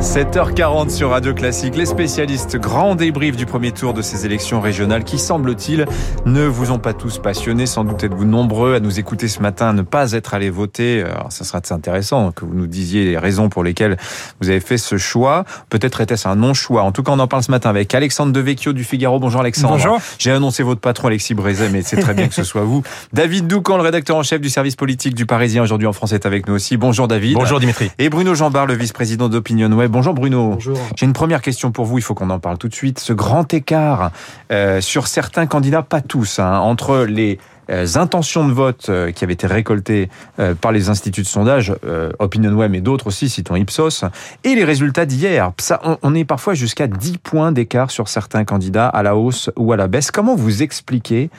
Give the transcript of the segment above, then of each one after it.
7h40 sur Radio Classique, les spécialistes, grand débrief du premier tour de ces élections régionales qui, semble-t-il, ne vous ont pas tous passionnés. Sans doute êtes-vous nombreux à nous écouter ce matin, à ne pas être allés voter. Alors, ça sera intéressant que vous nous disiez les raisons pour lesquelles vous avez fait ce choix. Peut-être était-ce un non-choix. En tout cas, on en parle ce matin avec Alexandre Devecchio du Figaro. Bonjour Alexandre. Bonjour. J'ai annoncé votre patron Alexis Brézet, mais c'est très bien que ce soit vous. David Doucan, le rédacteur en chef du service politique du Parisien aujourd'hui en France, est avec nous aussi. Bonjour David. Bonjour Dimitri. Et Bruno Jambard, le vice-président d'Opinion Web. Bonjour Bruno. Bonjour. J'ai une première question pour vous, il faut qu'on en parle tout de suite. Ce grand écart euh, sur certains candidats, pas tous, hein, entre les euh, intentions de vote euh, qui avaient été récoltées par les instituts de sondage, OpinionWeb et d'autres aussi, citons Ipsos, et les résultats d'hier. On, est parfois jusqu'à 10 points d'écart sur certains candidats à la hausse ou à la baisse. Comment vous expliquez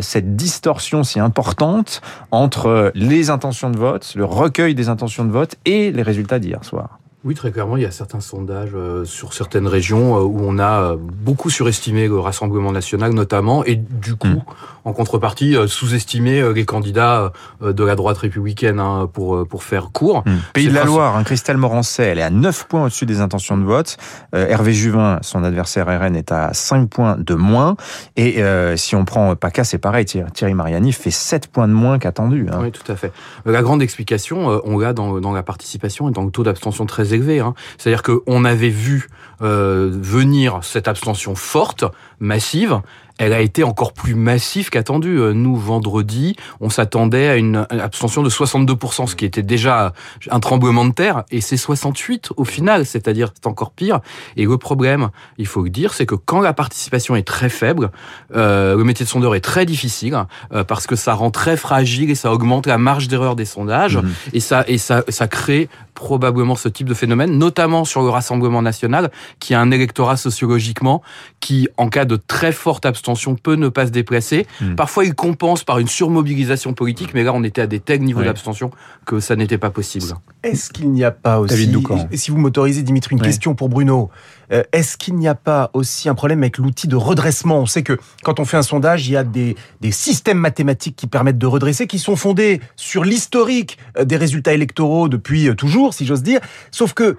cette distorsion si importante entre les intentions de vote, le recueil des intentions de vote et les résultats d'hier soir? Oui, très clairement, il y a certains sondages euh, sur certaines régions euh, où on a euh, beaucoup surestimé le Rassemblement national, notamment, et du coup, Mm. en contrepartie, euh, sous-estimé euh, les candidats de la droite républicaine, hein, pour, pour faire court. Hmm. Pays de la Loire, hein, Christelle Morancet, elle est à 9 points au-dessus des intentions de vote. Hervé Juvin, son adversaire RN, est à 5 points de moins. Et si on prend PACA, c'est pareil. Thierry Mariani fait 7 points de moins qu'attendu. hein. Oui, tout à fait. La grande explication, on l'a dans, dans la participation et dans le taux d'abstention très élevé. Hein. C'est-à-dire qu'on avait vu euh, venir cette abstention forte, massive. Elle a été encore plus massive qu'attendue. Euh, Nous, vendredi, on s'attendait à une abstention de 62%, ce qui était déjà un tremblement de terre, et c'est 68 au final, c'est-à-dire c'est encore pire. Et le problème, il faut le dire, c'est que quand la participation est très faible, euh, le métier de sondeur est très difficile euh, parce que ça rend très fragile et ça augmente la marge d'erreur des sondages Mhm. et ça et ça ça crée probablement ce type de phénomène, notamment sur le Rassemblement national, qui a un électorat sociologiquement qui, en cas de très forte abstention, peut ne pas se déplacer. Mhm. Parfois, il compense par une surmobilisation politique, mais là, on était à des tels niveaux Oui. d'abstention que ça n'était pas possible. Est-ce qu'il n'y a pas aussi, si vous m'autorisez Dimitri, une Oui. question pour Bruno, Euh, est-ce qu'il n'y a pas aussi un problème avec l'outil de redressement? On sait que quand on fait un sondage, il y a des, systèmes mathématiques qui permettent de redresser, qui sont fondés sur l'historique euh, des résultats électoraux depuis euh, toujours, si j'ose dire, sauf que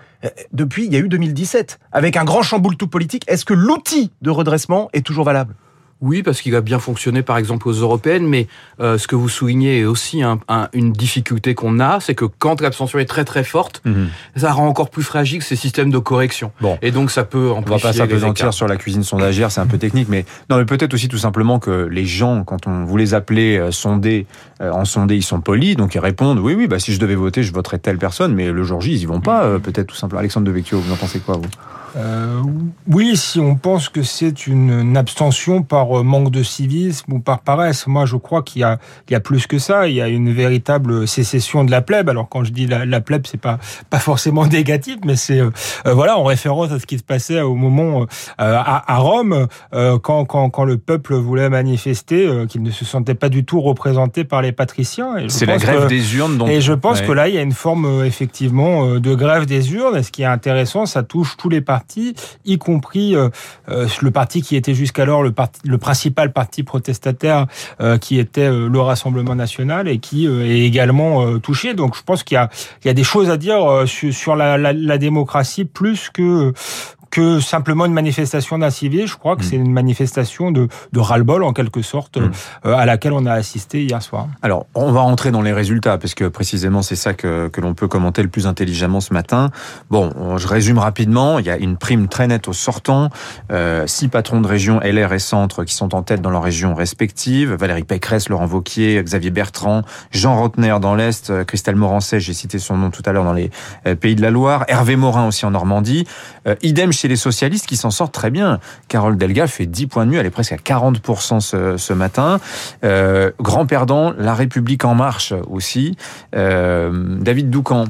depuis, il y a eu 2017, avec un grand chamboule tout politique, est-ce que l'outil de redressement est toujours valable? Oui, parce qu'il a bien fonctionné, par exemple, aux européennes, mais euh, ce que vous soulignez est aussi un- un- une difficulté qu'on a, c'est que quand l'abstention est très très forte, Mhm. ça rend encore plus fragile ces systèmes de correction. Bon. Et donc, ça peut On va amplifier pas s'apesantir sur la cuisine sondagière, c'est un peu technique, mais non, mais peut-être aussi tout simplement que les gens, quand on vous les appelez euh, sondés, euh, en sondés, ils sont polis, donc ils répondent oui, oui, bah si je devais voter, je voterais telle personne, mais le jour J, ils y vont pas, euh, peut-être tout simplement. Alexandre Devecchio, vous en pensez quoi vous? Euh, oui, si on pense que c'est une, abstention par euh, manque de civisme ou par paresse, moi je crois qu'il y a, il y a plus que ça. Il y a une véritable sécession de la plèbe. Alors quand je dis la, la plèbe, c'est pas pas forcément négatif, mais c'est euh, voilà en référence à ce qui se passait au moment euh, à, à Rome euh, quand, quand quand le peuple voulait manifester, euh, qu'il ne se sentait pas du tout représenté par les patriciens. C'est la grève que- des urnes, donc. et je pense Ouais. que là, il y a une forme effectivement de grève des urnes. Et ce qui est intéressant, ça touche tous les partis, y compris euh, euh, le parti qui était jusqu'alors le, parti, le principal parti protestataire, euh, qui était le Rassemblement national, et qui est également touché. Donc, je pense qu'il y a, y a des choses à dire sur, sur la, la démocratie plus que que simplement une manifestation d'un civil. Je crois que Mm. c'est une manifestation de, de ras-le-bol, en quelque sorte, Mm. euh, à laquelle on a assisté hier soir. Alors, on va rentrer dans les résultats, parce que précisément, c'est ça que, que l'on peut commenter le plus intelligemment ce matin. Bon, on- je résume rapidement. Il y a une prime très nette au sortant. Euh, six patrons de région LR et Centre qui sont en tête dans leurs régions respectives. Valérie Pécresse, Laurent Vauquier, Xavier Bertrand, Jean Rotner dans l'Est, euh, Christelle Morancet, j'ai cité son nom tout à l'heure dans les Pays de la Loire, Hervé Morin aussi en Normandie. Idem chez les socialistes qui s'en sortent très bien. Carole Delga fait 10 points de mieux, elle est presque à 40% ce, ce matin. Euh, grand perdant, La République en marche aussi. Euh, David Doucan,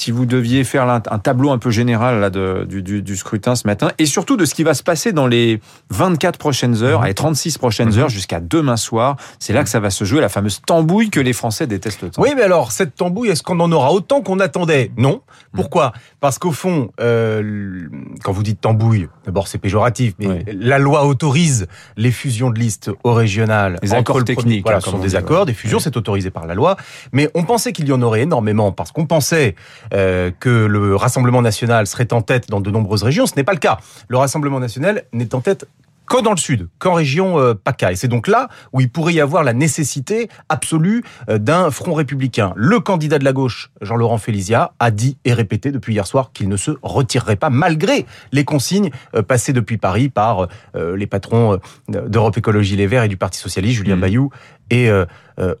si vous deviez faire un, tableau un peu général là, de, du, du, du, scrutin ce matin, et surtout de ce qui va se passer dans les 24 prochaines heures, les 36 prochaines heures, jusqu'à demain soir, c'est là que ça va se jouer, la fameuse tambouille que les Français détestent tant. Oui, mais alors, cette tambouille, est-ce qu'on en aura autant qu'on attendait? Non. Pourquoi? Parce qu'au fond, euh, quand vous dites tambouille, d'abord c'est péjoratif, mais la loi autorise les fusions de listes au régional. Les accords techniques. Voilà, hein, ce sont des accords, des fusions, c'est autorisé par la loi. Mais on pensait qu'il y en aurait énormément parce qu'on pensait euh, que le Rassemblement national serait en tête dans de nombreuses régions. Ce n'est pas le cas. Le Rassemblement national n'est en tête que dans le sud, qu'en région euh, PACA. Et c'est donc là où il pourrait y avoir la nécessité absolue euh, d'un front républicain. Le candidat de la gauche, Jean-Laurent Félizia, a dit et répété depuis hier soir qu'il ne se retirerait pas, malgré les consignes euh, passées depuis Paris par les patrons d'Europe Écologie Les Verts et du Parti Socialiste, Julien mmh. Bayou et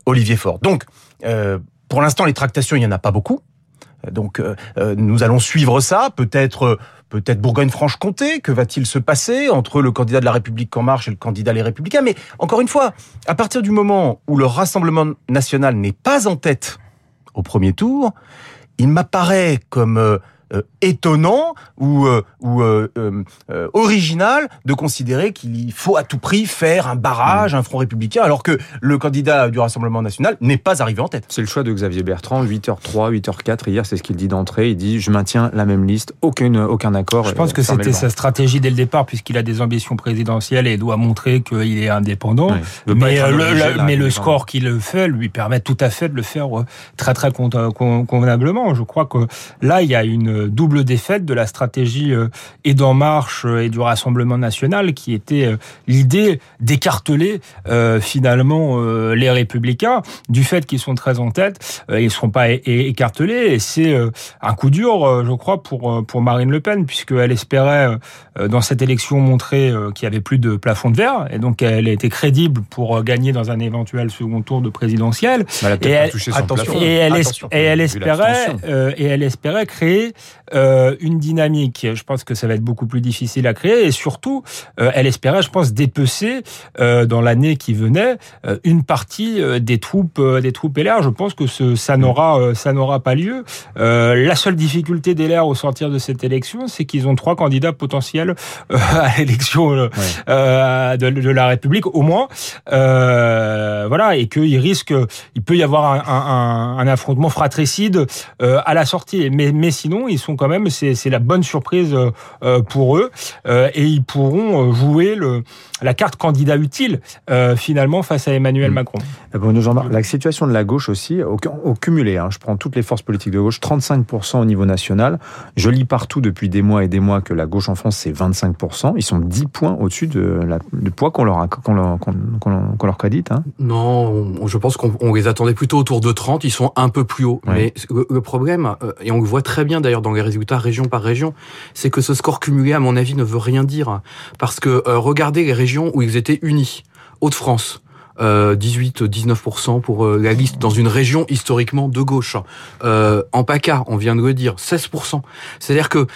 Olivier Faure. Donc, pour l'instant, les tractations, il n'y en a pas beaucoup. Donc euh, euh, nous allons suivre ça, peut-être peut-être Bourgogne-Franche-Comté, que va-t-il se passer entre le candidat de la République en marche et le candidat Les Républicains? Mais encore une fois, à partir du moment où le Rassemblement national n'est pas en tête au premier tour, il m'apparaît comme euh, étonnant ou, euh, ou euh, original de considérer qu'il faut à tout prix faire un barrage, un front républicain, alors que le candidat du Rassemblement national n'est pas arrivé en tête. C'est le choix de Xavier Bertrand, 8h3, 8h4. Hier, c'est ce qu'il dit d'entrée. Il dit Je maintiens la même liste, aucun, aucun accord. Je pense que c'était sa stratégie dès le départ, puisqu'il a des ambitions présidentielles et doit montrer qu'il est indépendant. Mais, le, mais le score qu'il fait lui permet tout à fait de le faire très très convenablement. Je crois que là, il y a une double défaite de la stratégie euh, et d'En Marche euh, et du Rassemblement national, qui était euh, l'idée d'écarteler finalement les Républicains. Du fait qu'ils sont très en tête. Ils ne seront pas écartelés. Et c'est un coup dur, je crois, pour pour Marine Le Pen, puisqu'elle espérait dans cette élection montrer qu'il y avait plus de plafond de verre. Et donc elle était crédible pour gagner dans un éventuel second tour de présidentiel. et, elle, et, elle, et elle espérait et elle espérait créer euh, une dynamique. Je pense que ça va être beaucoup plus difficile à créer et surtout, euh, elle espérait, je pense, dépecer euh, dans l'année qui venait une partie des troupes des troupes LR. Je pense que ce, ça n'aura ça n'aura pas lieu. la seule difficulté des LR au sortir de cette élection, c'est qu'ils ont trois candidats potentiels à l'élection de, de, la République au moins. voilà et qu'il risque, il peut y avoir un, un, un affrontement fratricide à la sortie. Mais mais sinon, ils sont quand même, c'est la bonne surprise euh, euh, pour eux euh, et ils pourront jouer le, la carte candidat utile finalement face à Emmanuel mmh. Macron. Bruno Jean la situation de la gauche aussi, au, cumulé, hein, je prends toutes les forces politiques de gauche, 35% au niveau national. Je lis partout depuis des mois et des mois que la gauche en France, c'est 25%. Ils sont 10 points au-dessus de la, du poids qu'on leur, qu'on leur, qu'on leur, crédite. Hein. Non, je pense qu'on les attendait plutôt autour de 30. Ils sont un peu plus hauts. Mais le, problème, et on le voit très bien d'ailleurs dans les résultats région par région, c'est que ce score cumulé, à mon avis, ne veut rien dire. Parce que euh, regardez les régions où ils étaient unis. Haute-France, 18-19% euh, pour euh, la liste dans une région historiquement de gauche. Euh, en PACA, on vient de le dire, 16%. C'est-à-dire que,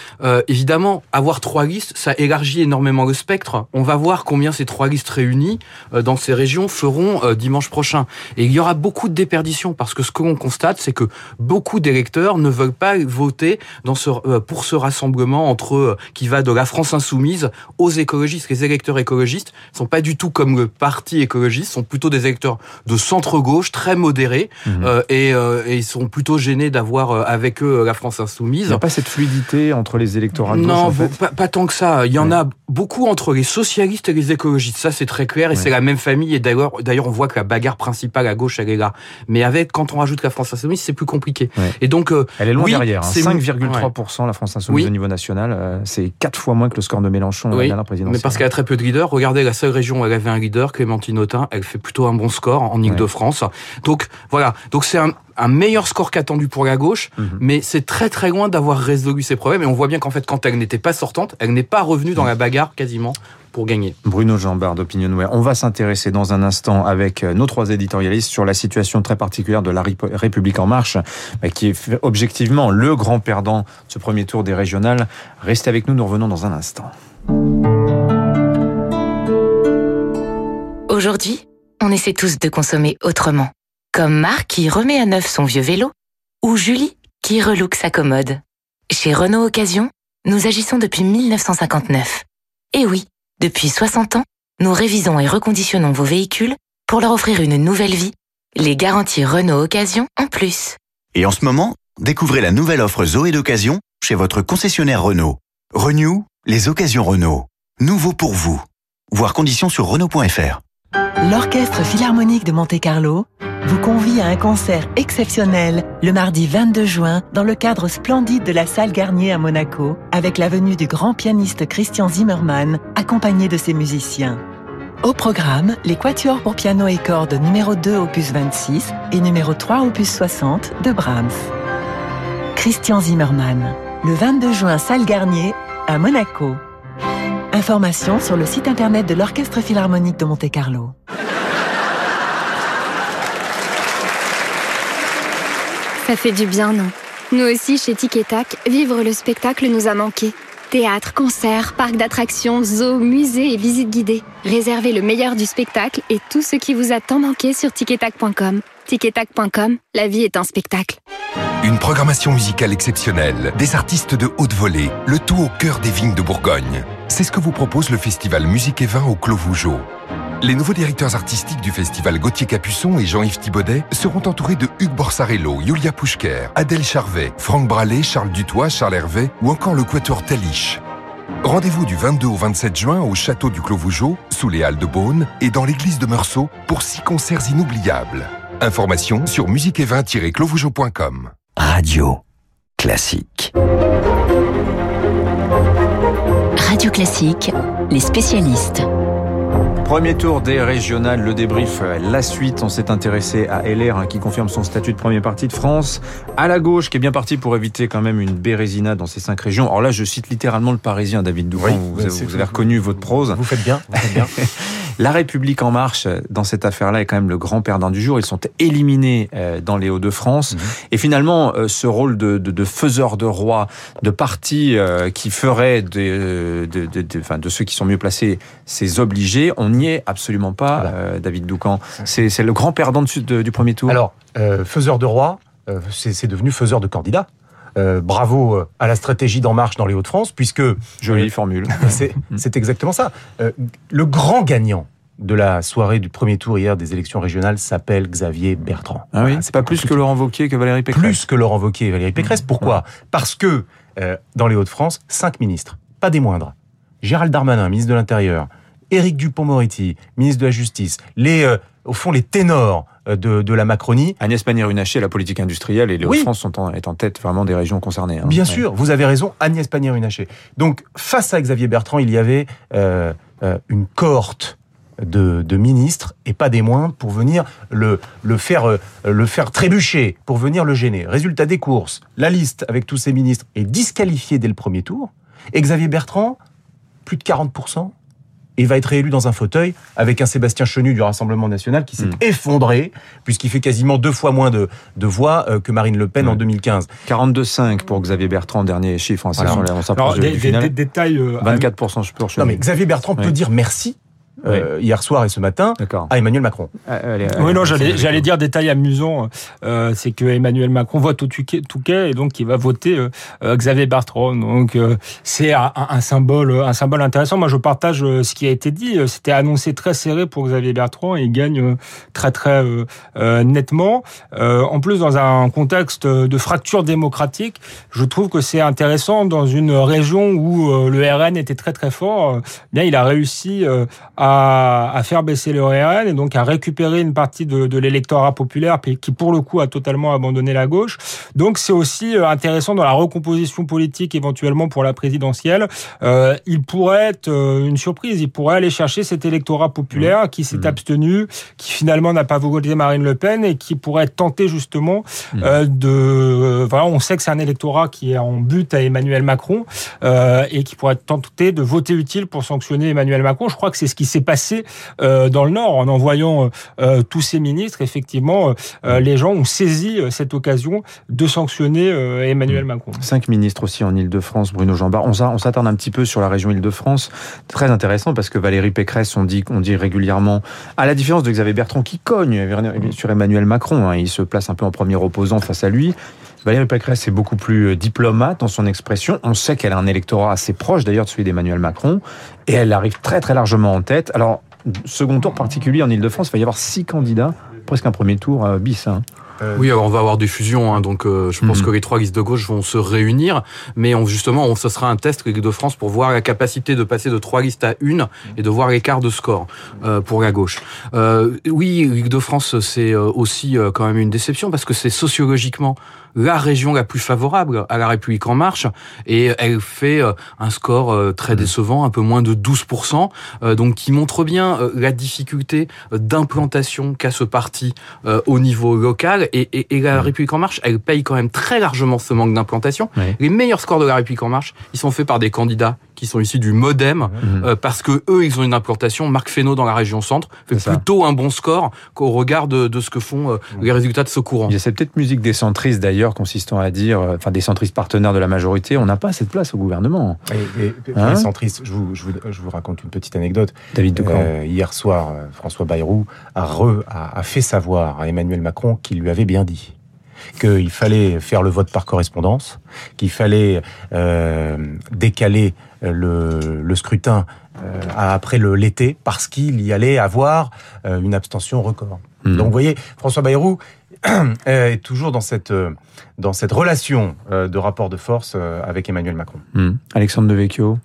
évidemment, avoir trois listes, ça élargit énormément le spectre. On va voir combien ces trois listes réunies dans ces régions feront dimanche prochain. Et il y aura beaucoup de déperditions parce que ce que l'on constate, c'est que beaucoup d'électeurs ne veulent pas voter dans ce, pour ce rassemblement entre qui va de la France insoumise aux écologistes. Les électeurs écologistes sont pas du tout comme le parti écologiste, plutôt des électeurs de centre-gauche, très modérés, mhm. euh, et, euh, et, ils sont plutôt gênés d'avoir euh, avec eux la France insoumise. Il n'y a pas cette fluidité entre les électorats de gauche, Non, pas, pas, tant que ça. Il y en a beaucoup entre les socialistes et les écologistes. Ça, c'est très clair, et c'est la même famille. Et d'ailleurs, d'ailleurs, on voit que la bagarre principale à gauche, elle est là. Mais avec, quand on rajoute la France insoumise, c'est plus compliqué. Et donc, elle est loin derrière. 5,3% hein. la France insoumise au niveau national. c'est quatre fois moins que le score de Mélenchon la dernière présidentielle. Mais parce qu'elle a très peu de leaders. Regardez la seule région où elle avait un leader, Clémentine Autain, elle fait plutôt un bon score en Ile-de-France. Donc voilà, donc c'est un, meilleur score qu'attendu pour la gauche, mhm. mais c'est très très loin d'avoir résolu ses problèmes. Et on voit bien qu'en fait, quand elle n'était pas sortante, elle n'est pas revenue dans la bagarre quasiment pour gagner. Bruno Jambard d'Opinionware. On va s'intéresser dans un instant avec euh, nos trois éditorialistes sur la situation très particulière de la République en marche, qui est objectivement le grand perdant de ce premier tour des régionales. Restez avec nous, nous revenons dans un instant. Aujourd'hui, on essaie tous de consommer autrement. Comme Marc qui remet à neuf son vieux vélo, ou Julie qui relook sa commode. Chez Renault Occasion, nous agissons depuis 1959. Et oui, depuis 60 ans, nous révisons et reconditionnons vos véhicules pour leur offrir une nouvelle vie. Les garanties Renault Occasion en plus. Et en ce moment, découvrez la nouvelle offre Zoé d'occasion chez votre concessionnaire Renault. Renew, les occasions Renault. Nouveau pour vous. Voir conditions sur Renault.fr. L'Orchestre Philharmonique de Monte-Carlo vous convie à un concert exceptionnel le mardi 22 juin dans le cadre splendide de la salle Garnier à Monaco avec la venue du grand pianiste Christian Zimmermann accompagné de ses musiciens. Au programme, les quatuors pour piano et cordes numéro 2 opus 26 et numéro 3 opus 60 de Brahms. Christian Zimmermann, le 22 juin salle Garnier à Monaco. Informations sur le site internet de l'Orchestre Philharmonique de Monte-Carlo. Ça fait du bien, non? Nous aussi, chez Tic et Tac, vivre le spectacle nous a manqué. Théâtre, concerts, parcs d'attractions, zoos, musées et visites guidées. Réservez le meilleur du spectacle et tout ce qui vous a tant manqué sur ticetac.com. Ticetac.com, la vie est un spectacle. Une programmation musicale exceptionnelle, des artistes de haute volée, le tout au cœur des vignes de Bourgogne. C'est ce que vous propose le festival Musique et Vin au Clos Vougeot. Les nouveaux directeurs artistiques du festival Gauthier Capuçon et Jean-Yves Thibaudet seront entourés de Hugues Borsarello, Yulia Pouchker, Adèle Charvet, Franck Brallet, Charles Dutoit, Charles Hervé ou encore le Quatuor Taliche. Rendez-vous du 22 au 27 juin au château du Clos Vougeot, sous les Halles de Beaune et dans l'église de Meursault pour six concerts inoubliables. Informations sur musiqueet-vin-clovougeot.com. Radio classique. Radio classique, les spécialistes. Premier tour des régionales, le débrief, la suite. On s'est intéressé à LR hein, qui confirme son statut de premier parti de France. À la gauche, qui est bien parti pour éviter quand même une bérésina dans ces cinq régions. Alors là, je cite littéralement le Parisien, David Doucan. Oui, vous, avez, vous avez reconnu votre prose. Vous faites bien. Vous faites bien. La République en marche dans cette affaire-là est quand même le grand perdant du jour. Ils sont éliminés dans les Hauts-de-France. Mmh. Et finalement, ce rôle de, de, de, faiseur de roi, de parti qui ferait de, de, de, enfin, de ceux qui sont mieux placés ses obligés, on n'y est absolument pas, voilà. euh, David Doucan. C'est le grand perdant de, du premier tour. Alors, euh, faiseur de roi, euh, c'est devenu faiseur de candidat. Euh, bravo à la stratégie d'En Marche dans les Hauts-de-France, puisque... Jolie formule. C'est exactement ça. Euh, le grand gagnant de la soirée du premier tour hier des élections régionales s'appelle Xavier Bertrand. Ah oui, c'est pas, plus que Laurent Wauquiez que Valérie Pécresse. Plus que Laurent Wauquiez et Valérie Pécresse. Pourquoi Parce que euh, dans les Hauts-de-France, cinq ministres, pas des moindres. Gérald Darmanin, ministre de l'Intérieur, Éric Dupont-Moretti, ministre de la Justice, les, euh, au fond, les ténors de, de la Macronie. Agnès Pannier-Runacher, la politique industrielle, et les oui. Hauts-de-France sont en, est en tête vraiment des régions concernées. Hein. Bien ouais. sûr, vous avez raison, Agnès Pannier-Runacher. Donc, face à Xavier Bertrand, il y avait euh, euh, une cohorte de, de, ministres, et pas des moindres, pour venir le, le, faire, euh, le faire trébucher, pour venir le gêner. Résultat des courses, la liste avec tous ces ministres est disqualifiée dès le premier tour, et Xavier Bertrand, plus de 40%, et va être réélu dans un fauteuil avec un Sébastien Chenu du Rassemblement national qui s'est mmh. effondré puisqu'il fait quasiment deux fois moins de, de voix euh, que Marine Le Pen mmh. en 2015. 42,5 pour Xavier Bertrand, dernier chiffre. Hein, voilà. on s'approche des, des, des, détails. Euh, 24% je peux Non mais Xavier Bertrand oui. peut dire merci oui. euh, hier soir et ce matin à Emmanuel Macron. Euh, allez, oui, non, j'allais, j'allais dire détail amusant, euh, c'est que Emmanuel Macron vote au Touquet et donc il va voter euh, Xavier Bertrand. Donc euh, c'est un, un, symbole, un symbole intéressant. Moi, je partage euh, ce qui a été dit. C'était annoncé très serré pour Xavier Bertrand et il gagne très très nettement. en plus, dans un contexte de fracture démocratique, je trouve que c'est intéressant dans une région où le RN était très très fort. Bien, il a réussi à, à, faire baisser le RN et donc à récupérer une partie de, de l'électorat populaire qui pour le coup a totalement abandonné la gauche. Donc c'est aussi intéressant dans la recomposition politique éventuellement pour la présidentielle. Euh, il pourrait être une surprise, il pourrait aller chercher cet électorat populaire qui s'est mmh. abstenu, qui finalement n'a pas voté Marine Le Pen et qui pourrait tenté justement mmh. euh, de... Euh, voilà, on sait que c'est un électorat qui est en but à Emmanuel Macron euh, et qui pourrait tenté de voter utile pour sanctionner Emmanuel Macron. Je crois que c'est ce qui s'est passé euh, dans le Nord en envoyant euh, tous ces ministres. Effectivement, euh, les gens ont saisi cette occasion de sanctionner euh, Emmanuel Mmh. Macron. Cinq ministres aussi en Ile-de-France, Bruno Jean Bart. On s'a- on s'attarde un petit peu sur la région Ile-de-France. Très intéressant parce que Valérie Pécresse, on dit, on dit régulièrement, à la différence de Xavier Bertrand qui cogne sur Emmanuel Macron, hein, il se place un peu en premier opposant face à lui. Valérie Pécresse est beaucoup plus euh, diplomate dans son expression. On sait qu'elle a un électorat assez proche d'ailleurs de celui d'Emmanuel Macron et elle arrive très très largement en tête. Alors, second tour particulier en Ile-de-France, il va y avoir six candidats, presque un premier tour euh, bis. hein. Oui, alors on va avoir des fusions, hein, donc euh, je pense Mhm. que les trois listes de gauche vont se réunir, mais on, justement, on, ce sera un test de France pour voir la capacité de passer de trois listes à une et de voir l'écart de score euh, pour la gauche. Euh, oui, Ligue de France, c'est euh, aussi euh, quand même une déception parce que c'est sociologiquement la région la plus favorable à la République en marche. Et elle fait euh, un score euh, très décevant, un peu moins de 12%, euh, donc qui montre bien la difficulté d'implantation qu'a ce parti au niveau local. Et, et, et la République en marche, elle paye quand même très largement ce manque d'implantation. Les meilleurs scores de la République en marche, ils sont faits par des candidats qui sont issus du MoDem euh, parce que eux, ils ont une implantation. Marc Fesneau dans la région centre fait ça. plutôt un bon score qu'au regard de, de ce que font euh, les résultats de ce courant. Il y a cette petite musique des centristes d'ailleurs, consistant à dire, euh, enfin des centristes partenaires de la majorité, on n'a pas cette place au gouvernement. Et, et- Hein les centristes, je vous, je, vous, je vous raconte une petite anecdote. David. Euh, hier soir, François Bayrou a, re- a, a fait savoir à Emmanuel Macron qu'il lui avait bien dit qu'il fallait faire le vote par correspondance, qu'il fallait euh, décaler le, le scrutin euh, après le l'été parce qu'il y allait avoir euh, une abstention record. Mhm. Donc vous voyez, François Bayrou est toujours dans cette, euh, dans cette relation euh, de rapport de force euh, avec Emmanuel Macron. Hmm. Alexandre Devecchio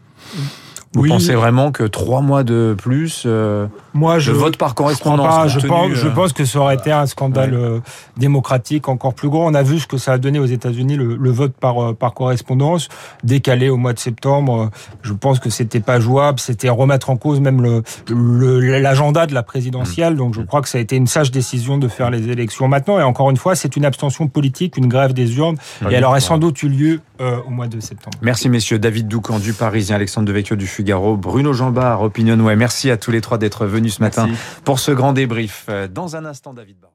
Vous Oui. pensez vraiment que trois mois de plus, euh, Moi, je le vote par correspondance pas. Je pense, je euh, pense que ça aurait été un scandale Ouais. euh, démocratique encore plus gros. On a vu ce que ça a donné aux États-Unis le, le vote par euh, par correspondance décalé au mois de septembre. Je pense que c'était pas jouable. C'était remettre en cause même le le- l'agenda de la présidentielle. Donc je crois que ça a été une sage décision de faire les élections maintenant. Et encore une fois, c'est une abstention politique, une grève des urnes. Oui. Et elle aurait sans doute eu lieu euh, au mois de septembre. Merci messieurs, David Doucan du Parisien, Alexandre Devecchio du Figaro, Bruno Jambard, Opinionway. Merci à tous les trois d'être venus ce matin pour ce grand débrief. Euh, Dans un instant, David Barrault.